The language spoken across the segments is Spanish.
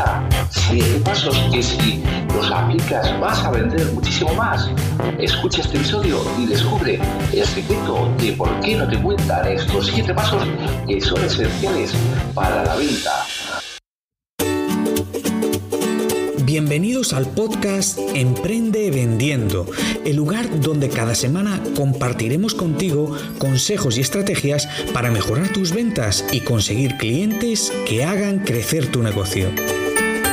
venta. Siete pasos que si los aplicas vas a vender muchísimo más. Escucha este episodio y descubre el secreto de por qué no te cuentan estos siete pasos que son esenciales para la venta. Bienvenidos al podcast Emprende Vendiendo, el lugar donde cada semana compartiremos contigo consejos y estrategias para mejorar tus ventas y conseguir clientes que hagan crecer tu negocio.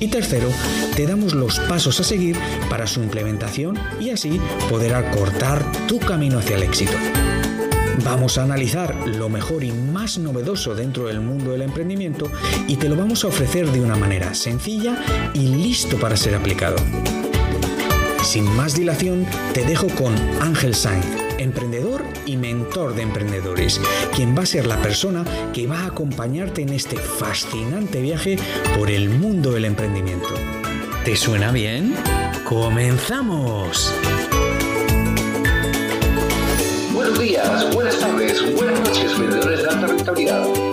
Y tercero, te damos los pasos a seguir para su implementación y así poder acortar tu camino hacia el éxito. Vamos a analizar lo mejor y más novedoso dentro del mundo del emprendimiento y te lo vamos a ofrecer de una manera sencilla y listo para ser aplicado. Sin más dilación, te dejo con Ángel Sainz, emprendedor y mentor de emprendedores, quien va a ser la persona que va a acompañarte en este fascinante viaje por el mundo del emprendimiento. ¿Te suena bien? ¡Comenzamos! Buenos días, buenas tardes, buenas noches, vendedores de alta rentabilidad.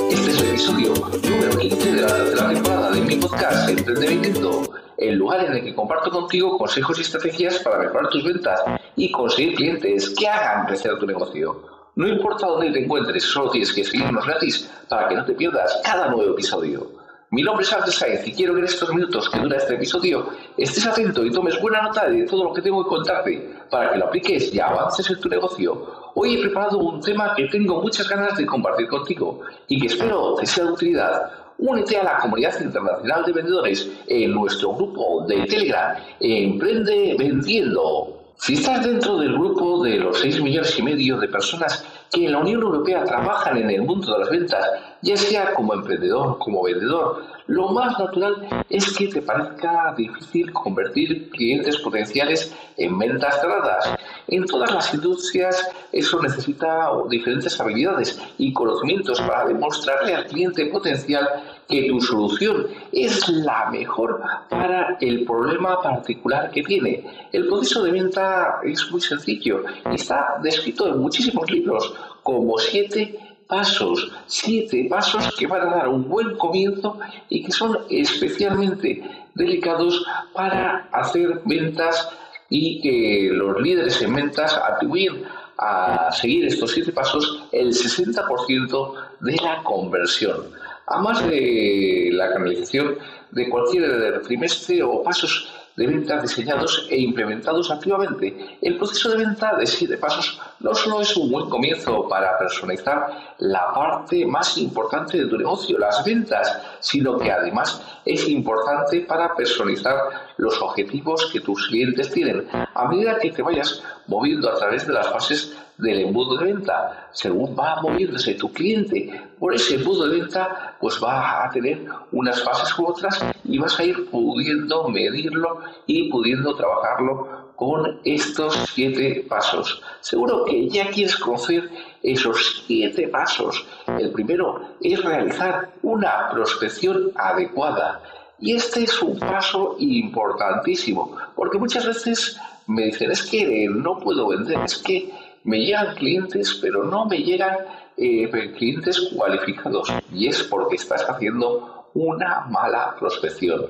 Episodio número 15 de la tercera temporada de mi podcast Emprendimiento, el lugar en el que comparto contigo consejos y estrategias para mejorar tus ventas y conseguir clientes que hagan crecer tu negocio. No importa dónde te encuentres, solo tienes que seguirnos gratis para que no te pierdas cada nuevo episodio. Mi nombre es Ángel Sainz y quiero que en estos minutos que dura este episodio estés atento y tomes buena nota de todo lo que tengo que contarte para que lo apliques y avances en tu negocio Hoy he preparado un tema que tengo muchas ganas de compartir contigo y que espero te sea de utilidad. Únete a la comunidad internacional de vendedores en nuestro grupo de Telegram Emprende Vendiendo. Si estás dentro del grupo de los 6 millones y medio de personas que en la Unión Europea trabajan en el mundo de las ventas, ya sea como emprendedor, como vendedor, lo más natural es que te parezca difícil convertir clientes potenciales en ventas cerradas. En todas las industrias eso necesita diferentes habilidades y conocimientos para demostrarle al cliente potencial que tu solución es la mejor para el problema particular que tiene. El proceso de venta es muy sencillo y está descrito en muchísimos libros como siete pasos, siete pasos que van a dar un buen comienzo y que son especialmente delicados para hacer ventas y que los líderes en ventas atribuyen a seguir estos siete pasos el 60% de la conversión. Además de la canalización de cualquier trimestre o pasos de venta diseñados e implementados activamente. El proceso de venta de siete pasos no solo es un buen comienzo para personalizar la parte más importante de tu negocio, las ventas, sino que además es importante para personalizar los objetivos que tus clientes tienen. A medida que te vayas moviendo a través de las fases del embudo de venta, según va moviéndose tu cliente por ese embudo de venta, pues va a tener unas fases u otras y vas a ir pudiendo medirlo y pudiendo trabajarlo con estos siete pasos. Seguro que ya quieres conocer esos siete pasos. El primero es realizar una prospección adecuada. Y este es un paso importantísimo, porque muchas veces me dicen, es que no puedo vender, es que me llegan clientes, pero no me llegan eh, clientes cualificados. Y es porque estás haciendo una mala prospección.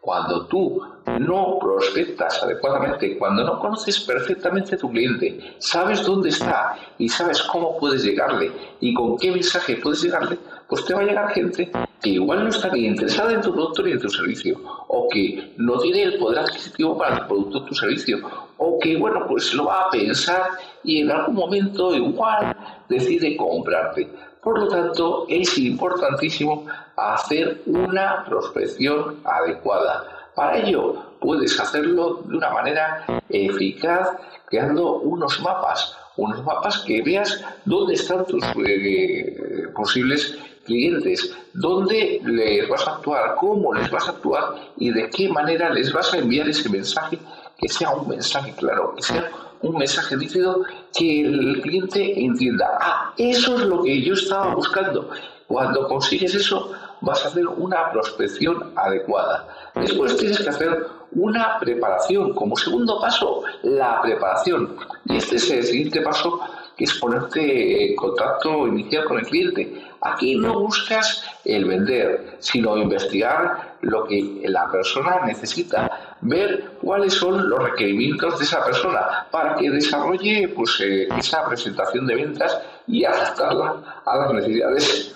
Cuando tú no prospectas adecuadamente, cuando no conoces perfectamente a tu cliente, sabes dónde está y sabes cómo puedes llegarle y con qué mensaje puedes llegarle, pues te va a llegar gente que igual no está ni interesada en tu producto ni en tu servicio, o que no tiene el poder adquisitivo para tu producto o tu servicio, o que, bueno, pues lo va a pensar y en algún momento igual decide comprarte. Por lo tanto, es importantísimo hacer una prospección adecuada. Para ello, puedes hacerlo de una manera eficaz creando unos mapas, unos mapas que veas dónde están tus eh, posibles clientes, dónde les vas a actuar, cómo les vas a actuar y de qué manera les vas a enviar ese mensaje, que sea un mensaje claro, que sea un mensaje nítido que el cliente entienda, ah, eso es lo que yo estaba buscando. Cuando consigues eso, vas a hacer una prospección adecuada. Después tienes que hacer una preparación. Como segundo paso, la preparación. Y este es el siguiente paso que es ponerte en contacto inicial con el cliente. Aquí no buscas el vender, sino investigar lo que la persona necesita, ver cuáles son los requerimientos de esa persona para que desarrolle pues, eh, esa presentación de ventas y adaptarla a las necesidades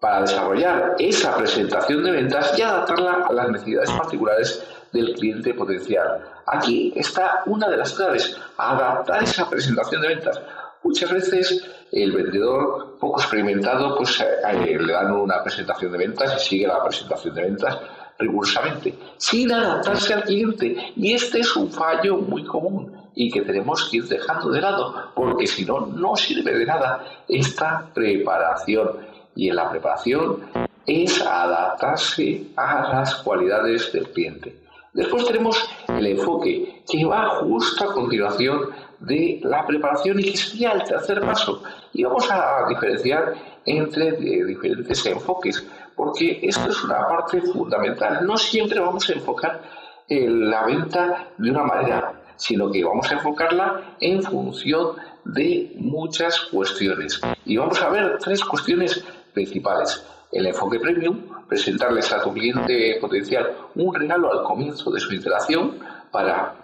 para desarrollar esa presentación de ventas y adaptarla a las necesidades particulares del cliente potencial. Aquí está una de las claves, adaptar esa presentación de ventas. Muchas veces el vendedor poco experimentado pues eh, eh, le dan una presentación de ventas y sigue la presentación de ventas rigurosamente, sin adaptarse al cliente. Y este es un fallo muy común y que tenemos que ir dejando de lado, porque si no, no sirve de nada esta preparación y en la preparación es adaptarse a las cualidades del cliente. Después tenemos el enfoque, que va justo a continuación de la preparación el tercer paso. Y vamos a diferenciar entre diferentes enfoques, porque esto es una parte fundamental. No siempre vamos a enfocar la venta de una manera, sino que vamos a enfocarla en función de muchas cuestiones. Y vamos a ver tres cuestiones principales. El enfoque premium, presentarles a tu cliente potencial un regalo al comienzo de su interacción para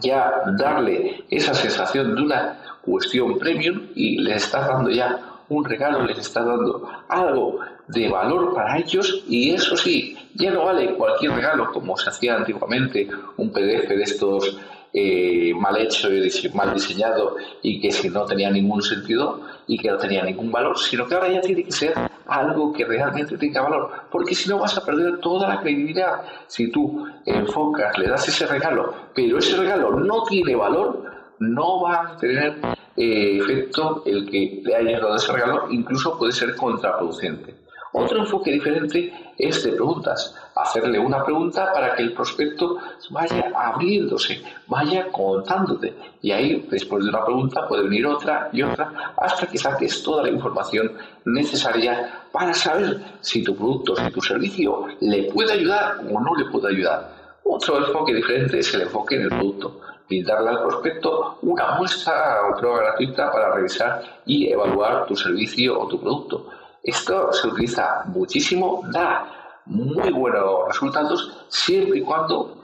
ya darle esa sensación de una cuestión premium y les estás dando ya un regalo, les estás dando algo de valor para ellos y eso sí, ya no vale cualquier regalo como se hacía antiguamente, un PDF de estos eh, mal hecho y mal diseñado y que si no tenía ningún sentido y que no tenía ningún valor, sino que ahora ya tiene que ser algo que realmente tenga valor, porque si no vas a perder toda la credibilidad. Si tú enfocas, le das ese regalo, pero ese regalo no tiene valor, no va a tener eh, efecto el que le hayas dado ese regalo, incluso puede ser contraproducente. Otro enfoque diferente es de preguntas. Hacerle una pregunta para que el prospecto vaya abriéndose, vaya contándote. Y ahí, después de una pregunta, puede venir otra y otra, hasta que saques toda la información necesaria para saber si tu producto, si tu servicio le puede ayudar o no le puede ayudar. Otro enfoque diferente es el enfoque en el producto y darle al prospecto una muestra o prueba gratuita para revisar y evaluar tu servicio o tu producto. Esto se utiliza muchísimo, da muy buenos resultados siempre y cuando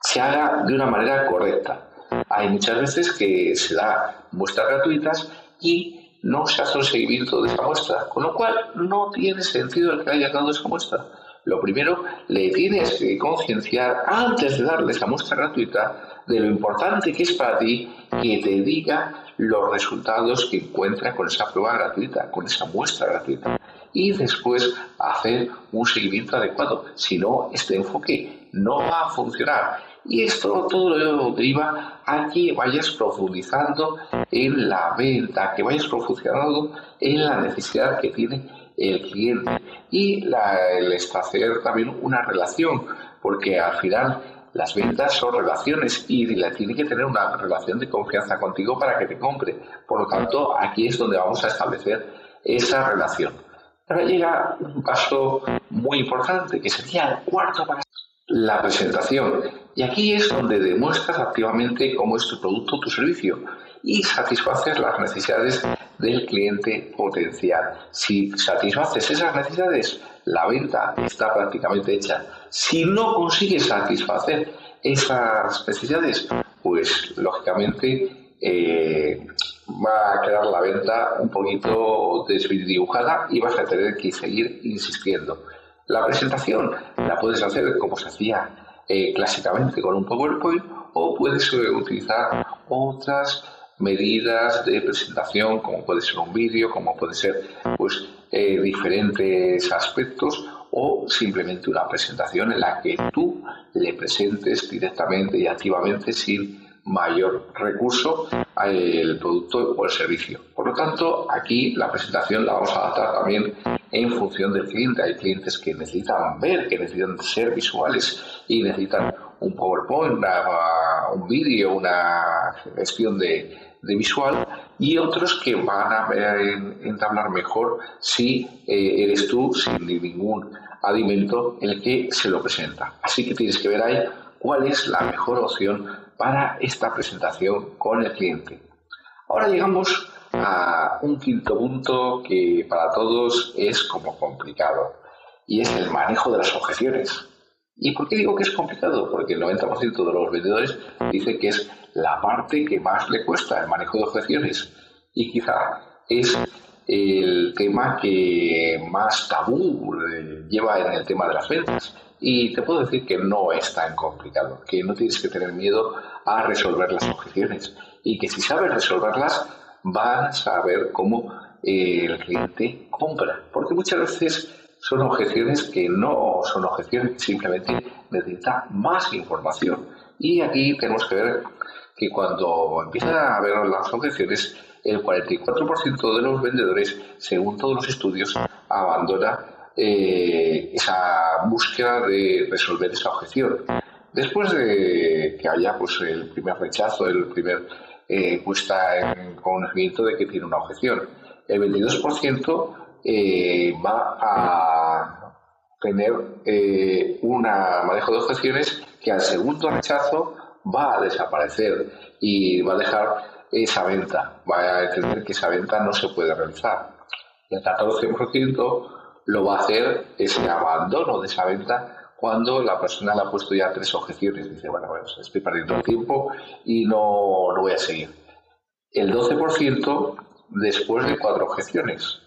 se haga de una manera correcta. Hay muchas veces que se da muestras gratuitas y no se hace un seguimiento de esa muestra, con lo cual no tiene sentido el que haya dado esa muestra. Lo primero, le tienes que concienciar antes de darle esa muestra gratuita de lo importante que es para ti que te diga los resultados que encuentra con esa prueba gratuita, con esa muestra gratuita. Y después hacer un seguimiento adecuado. Si no, este enfoque no va a funcionar. Y esto todo lo deriva a que vayas profundizando en la venta, que vayas profundizando en la necesidad que tiene el cliente y el establecer también una relación, porque al final las ventas son relaciones y la tiene que tener una relación de confianza contigo para que te compre. Por lo tanto, aquí es donde vamos a establecer esa relación. Ahora llega un paso muy importante, que sería el cuarto paso, la presentación. Y aquí es donde demuestras activamente cómo es tu producto o tu servicio y satisfaces las necesidades del cliente potencial. Si satisfaces esas necesidades, la venta está prácticamente hecha. Si no consigues satisfacer esas necesidades, pues lógicamente eh, va a quedar la venta un poquito desdibujada y vas a tener que seguir insistiendo. La presentación la puedes hacer como se hacía eh, clásicamente con un PowerPoint o puedes eh, utilizar otras medidas de presentación como puede ser un vídeo, como puede ser pues eh, diferentes aspectos o simplemente una presentación en la que tú le presentes directamente y activamente sin mayor recurso al producto o el servicio. Por lo tanto, aquí la presentación la vamos a adaptar también en función del cliente. Hay clientes que necesitan ver, que necesitan ser visuales y necesitan un PowerPoint, un vídeo, una gestión de, visual y otros que van a entablar mejor si eh, eres tú sin ningún alimento el que se lo presenta. Así que tienes que ver ahí cuál es la mejor opción para esta presentación con el cliente. Ahora llegamos a un quinto punto que para todos es como complicado y es el manejo de las objeciones. ¿Y por qué digo que es complicado? Porque el 90% de los vendedores dice que es la parte que más le cuesta el manejo de objeciones y quizá es el tema que más tabú eh, lleva en el tema de las ventas. Y te puedo decir que no es tan complicado, que no tienes que tener miedo a resolver las objeciones y que si sabes resolverlas vas a ver cómo eh, el cliente compra. Porque muchas veces son objeciones que no son objeciones, simplemente necesita más información. Y aquí tenemos que ver que cuando empiezan a ver las objeciones, el 44% de los vendedores, según todos los estudios, abandona eh, esa búsqueda de resolver esa objeción. Después de que haya pues, el primer rechazo, el primer eh, puesta en conocimiento de que tiene una objeción, el 22% eh, va a tener eh, un manejo de objeciones que al segundo rechazo va a desaparecer y va a dejar esa venta, va a entender que esa venta no se puede realizar. El 14% lo va a hacer ese abandono de esa venta cuando la persona le ha puesto ya tres objeciones. Dice, bueno, bueno estoy perdiendo el tiempo y no, no voy a seguir. El 12% después de cuatro objeciones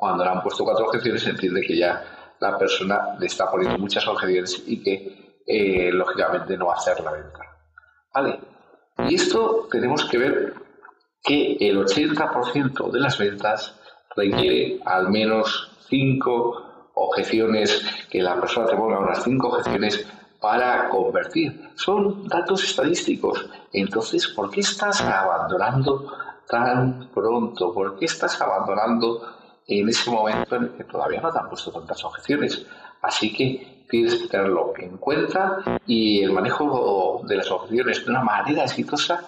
cuando le han puesto cuatro objeciones entiende que ya la persona le está poniendo muchas objeciones y que eh, lógicamente no va a hacer la venta. ¿Vale? Y esto tenemos que ver que el 80% de las ventas requiere al menos cinco objeciones, que la persona te ponga unas cinco objeciones para convertir. Son datos estadísticos. Entonces, ¿por qué estás abandonando tan pronto? ¿Por qué estás abandonando en ese momento en el que todavía no te han puesto tantas objeciones. Así que tienes que tenerlo en cuenta y el manejo de las objeciones de una manera exitosa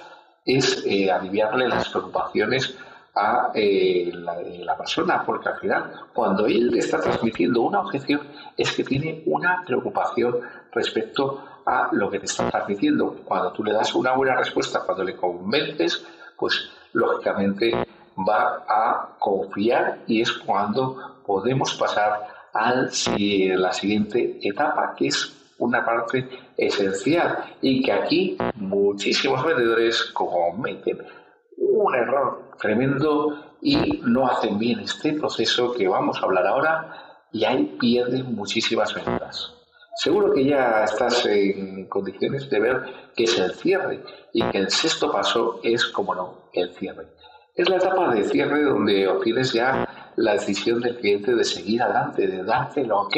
es eh, aliviarle las preocupaciones a eh, la, persona, porque al final, cuando él está transmitiendo una objeción, es que tiene una preocupación respecto a lo que te está transmitiendo. Cuando tú le das una buena respuesta, cuando le convences, pues lógicamente va a confiar y es cuando podemos pasar a la siguiente etapa, que es una parte esencial y que aquí muchísimos vendedores cometen un error tremendo y no hacen bien este proceso que vamos a hablar ahora y ahí pierden muchísimas ventas. Seguro que ya estás en condiciones de ver qué es el cierre y que el sexto paso es, como no, el cierre. Es la etapa de cierre donde obtienes ya la decisión del cliente de seguir adelante, de darte el ok.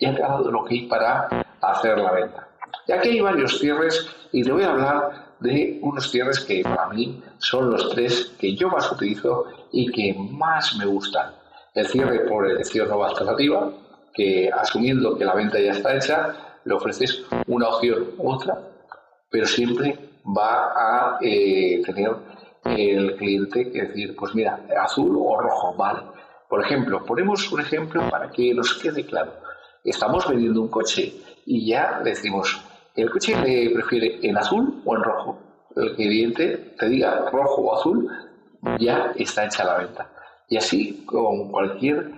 Ya te ha dado el ok para hacer la venta. Y aquí hay varios cierres y te voy a hablar de unos cierres que para mí son los tres que yo más utilizo y que más me gustan. El cierre por elección nueva alternativa, que asumiendo que la venta ya está hecha, le ofreces una opción otra, pero siempre va a eh, tener el cliente que decir, pues mira, azul o rojo, vale. Por ejemplo, ponemos un ejemplo para que nos quede claro. Estamos vendiendo un coche y ya decimos, ¿el coche le prefiere en azul o en rojo? El cliente te diga rojo o azul, ya está hecha la venta. Y así con cualquier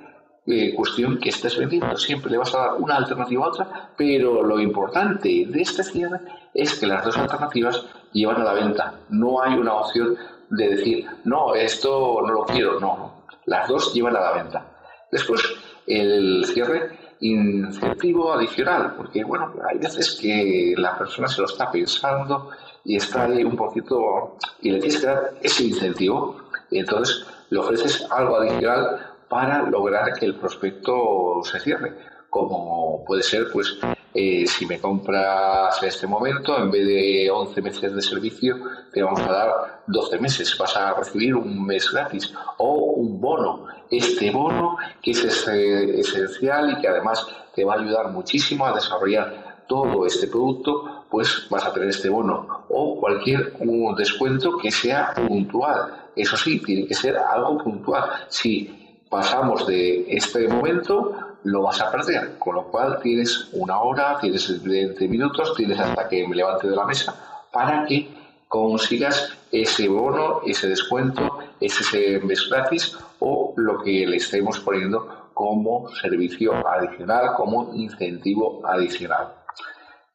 eh, cuestión que estés vendiendo, siempre le vas a dar una alternativa a otra, pero lo importante de este cierre es que las dos alternativas llevan a la venta. No hay una opción de decir, no, esto no lo quiero, no, las dos llevan a la venta. Después, el cierre incentivo adicional, porque bueno, hay veces que la persona se lo está pensando y está ahí un poquito, y le tienes que dar ese incentivo, y entonces le ofreces algo adicional para lograr que el prospecto se cierre. como puede ser, pues, eh, si me compras en este momento, en vez de 11 meses de servicio, te vamos a dar 12 meses, vas a recibir un mes gratis o un bono. Este bono que es esencial y que además te va a ayudar muchísimo a desarrollar todo este producto, pues vas a tener este bono o cualquier descuento que sea puntual. Eso sí, tiene que ser algo puntual. Si pasamos de este momento, lo vas a perder. Con lo cual tienes una hora, tienes 20 minutos, tienes hasta que me levante de la mesa para que consigas ese bono, ese descuento, mes gratis o lo que le estemos poniendo como servicio adicional, como incentivo adicional.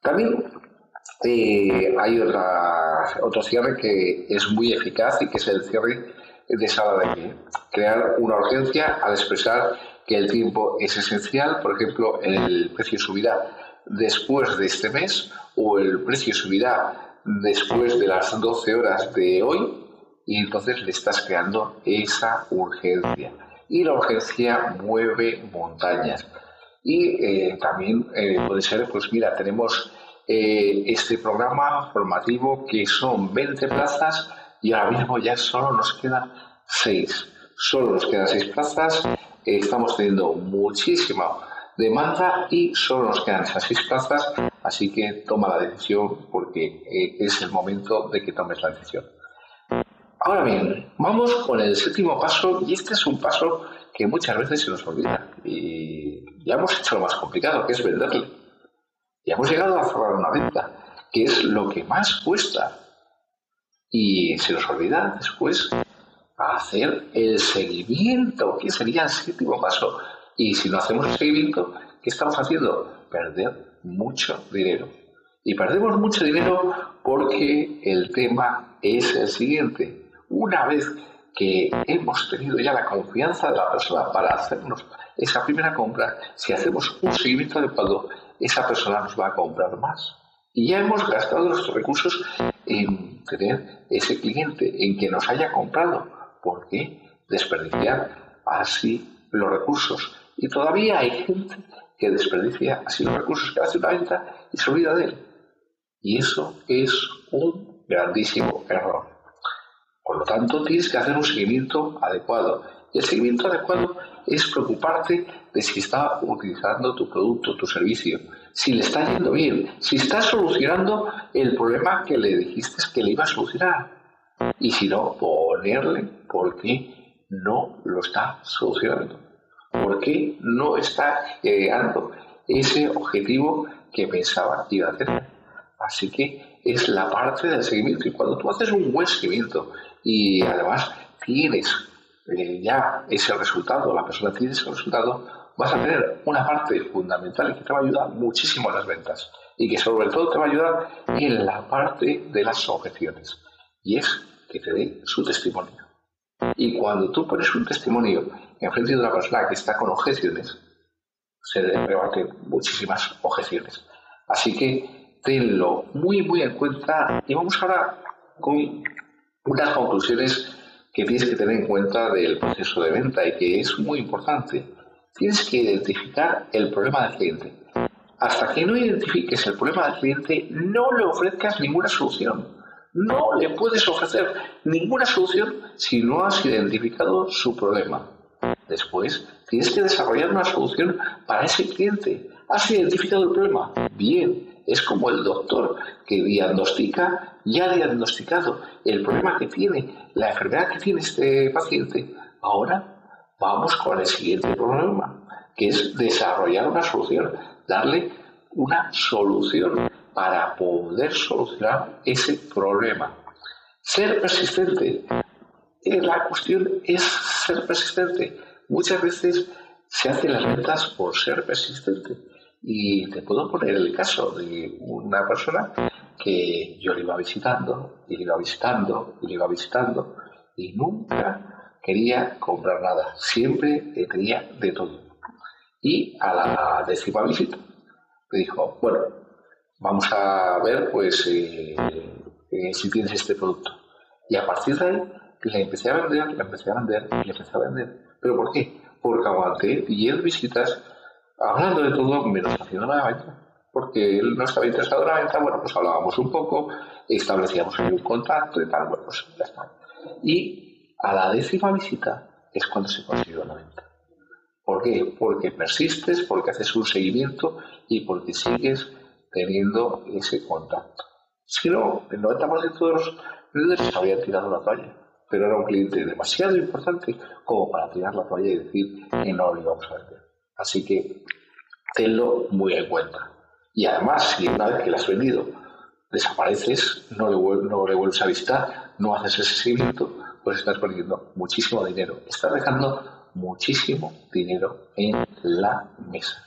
También eh, hay otra, otro cierre que es muy eficaz y que es el cierre de sala de pie. Crear una urgencia al expresar que el tiempo es esencial, por ejemplo, el precio subirá después de este mes o el precio subirá después de las 12 horas de hoy y entonces le estás creando esa urgencia. Y la urgencia mueve montañas. Y eh, también eh, puede ser, pues mira, tenemos eh, este programa formativo que son 20 plazas y ahora mismo ya solo nos quedan 6. Solo nos quedan 6 plazas estamos teniendo muchísima demanda y solo nos quedan esas seis plazas, así que toma la decisión porque eh, es el momento de que tomes la decisión. Ahora bien, vamos con el séptimo paso y este es un paso que muchas veces se nos olvida y ya hemos hecho lo más complicado, que es venderle. Ya hemos llegado a cerrar una venta, que es lo que más cuesta. Y se nos olvida después hacer el seguimiento, que sería el séptimo paso. Y si no hacemos el seguimiento, ¿qué estamos haciendo? Perder mucho dinero. Y perdemos mucho dinero porque el tema es el siguiente. Una vez que hemos tenido ya la confianza de la persona para hacernos esa primera compra, si hacemos un seguimiento adecuado, esa persona nos va a comprar más. Y ya hemos gastado nuestros recursos en tener ese cliente, en que nos haya comprado. ¿Por qué desperdiciar así los recursos? Y todavía hay gente que desperdicia así los recursos, que hace una venta y se olvida de él. Y eso es un grandísimo error. Por lo tanto, tienes que hacer un seguimiento adecuado. Y el seguimiento adecuado es preocuparte de si está utilizando tu producto, tu servicio, si le está yendo bien, si está solucionando el problema que le dijiste que le iba a solucionar y si no, ponerle por qué no lo está solucionando, por qué no está llegando ese objetivo que pensaba que iba a tener. Así que es la parte del seguimiento. Y cuando tú haces un buen seguimiento y además tienes eh, ya ese resultado, la persona tiene ese resultado, vas a tener una parte fundamental que te va a ayudar muchísimo en las ventas y que sobre todo te va a ayudar en la parte de las objeciones. Y es que te dé su testimonio. Y cuando tú pones un testimonio en frente de una persona que está con objeciones, se rebaten muchísimas objeciones. Así que tenlo muy, muy en cuenta y vamos ahora con unas conclusiones que tienes que tener en cuenta del proceso de venta y que es muy importante. Tienes que identificar el problema del cliente. Hasta que no identifiques el problema del cliente, no le ofrezcas ninguna solución no le puedes ofrecer ninguna solución si no has identificado su problema. Después, tienes que desarrollar una solución para ese cliente. ¿Has identificado el problema? Bien, es como el doctor que diagnostica, ya diagnosticado el problema que tiene, la enfermedad que tiene este paciente. Ahora vamos con el siguiente problema, que es desarrollar una solución, darle una solución para poder solucionar ese problema. Ser persistente. Eh, la cuestión es ser persistente. Muchas veces se hacen las ventas por ser persistente. Y te puedo poner el caso de una persona que yo le iba visitando, y le iba visitando, y le iba visitando, y nunca quería comprar nada. Siempre pedía de todo. Y a la décima visita me dijo, bueno, vamos a ver pues eh, eh, si tienes este producto. Y a partir de ahí le empecé a vender, le empecé a vender, le empecé a vender. ¿Pero por qué? Porque aguanté 10 visitas hablando de todo menos haciendo la venta. Porque él no estaba interesado en la venta, bueno, pues hablábamos un poco, establecíamos un contacto y tal, bueno, pues ya está. Y a la décima visita es cuando se consiguió la venta. ¿Por qué? Porque persistes, porque haces un seguimiento y porque sigues teniendo ese contacto. Si no, el 90% de los vendedores habían tirado la toalla, pero era un cliente demasiado importante como para tirar la toalla y decir que no lo íbamos a vender. Así que tenlo muy en cuenta. Y además, si una vez que lo has vendido desapareces, no le, no le vuelves a visitar, no haces ese seguimiento, pues estás perdiendo muchísimo dinero. Estás dejando muchísimo dinero en la mesa.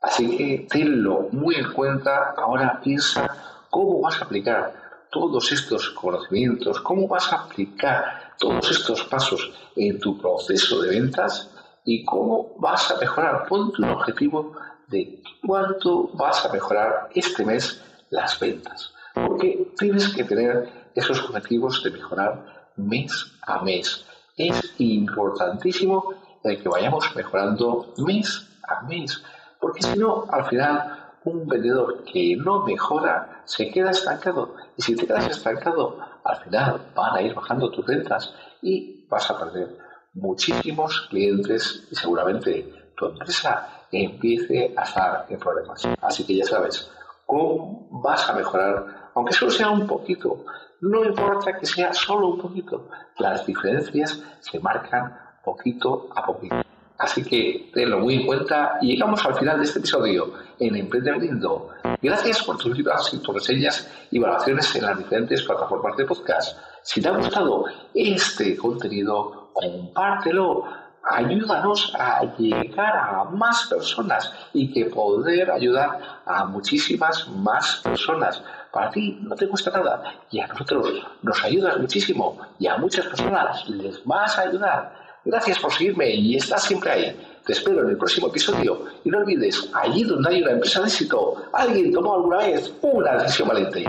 Así que tenlo muy en cuenta. Ahora piensa cómo vas a aplicar todos estos conocimientos, cómo vas a aplicar todos estos pasos en tu proceso de ventas y cómo vas a mejorar. Ponte un objetivo de cuánto vas a mejorar este mes las ventas. Porque tienes que tener esos objetivos de mejorar mes a mes. Es importantísimo que vayamos mejorando mes a mes. Porque si no, al final, un vendedor que no mejora se queda estancado. Y si te quedas estancado, al final van a ir bajando tus ventas y vas a perder muchísimos clientes y seguramente tu empresa empiece a estar en problemas. Así que ya sabes, ¿cómo vas a mejorar? Aunque solo sea un poquito, no importa que sea solo un poquito, las diferencias se marcan poquito a poquito. Así que tenlo muy en cuenta y llegamos al final de este episodio en Emprendimiento. Gracias por tus vidas y tus reseñas y valoraciones en las diferentes plataformas de podcast. Si te ha gustado este contenido, compártelo. Ayúdanos a llegar a más personas y que poder ayudar a muchísimas más personas. Para ti no te cuesta nada y a nosotros nos ayudas muchísimo y a muchas personas les vas a ayudar. Gracias por seguirme y estás siempre ahí. Te espero en el próximo episodio y no olvides, allí donde hay una empresa de éxito, alguien tomó alguna vez una decisión valiente.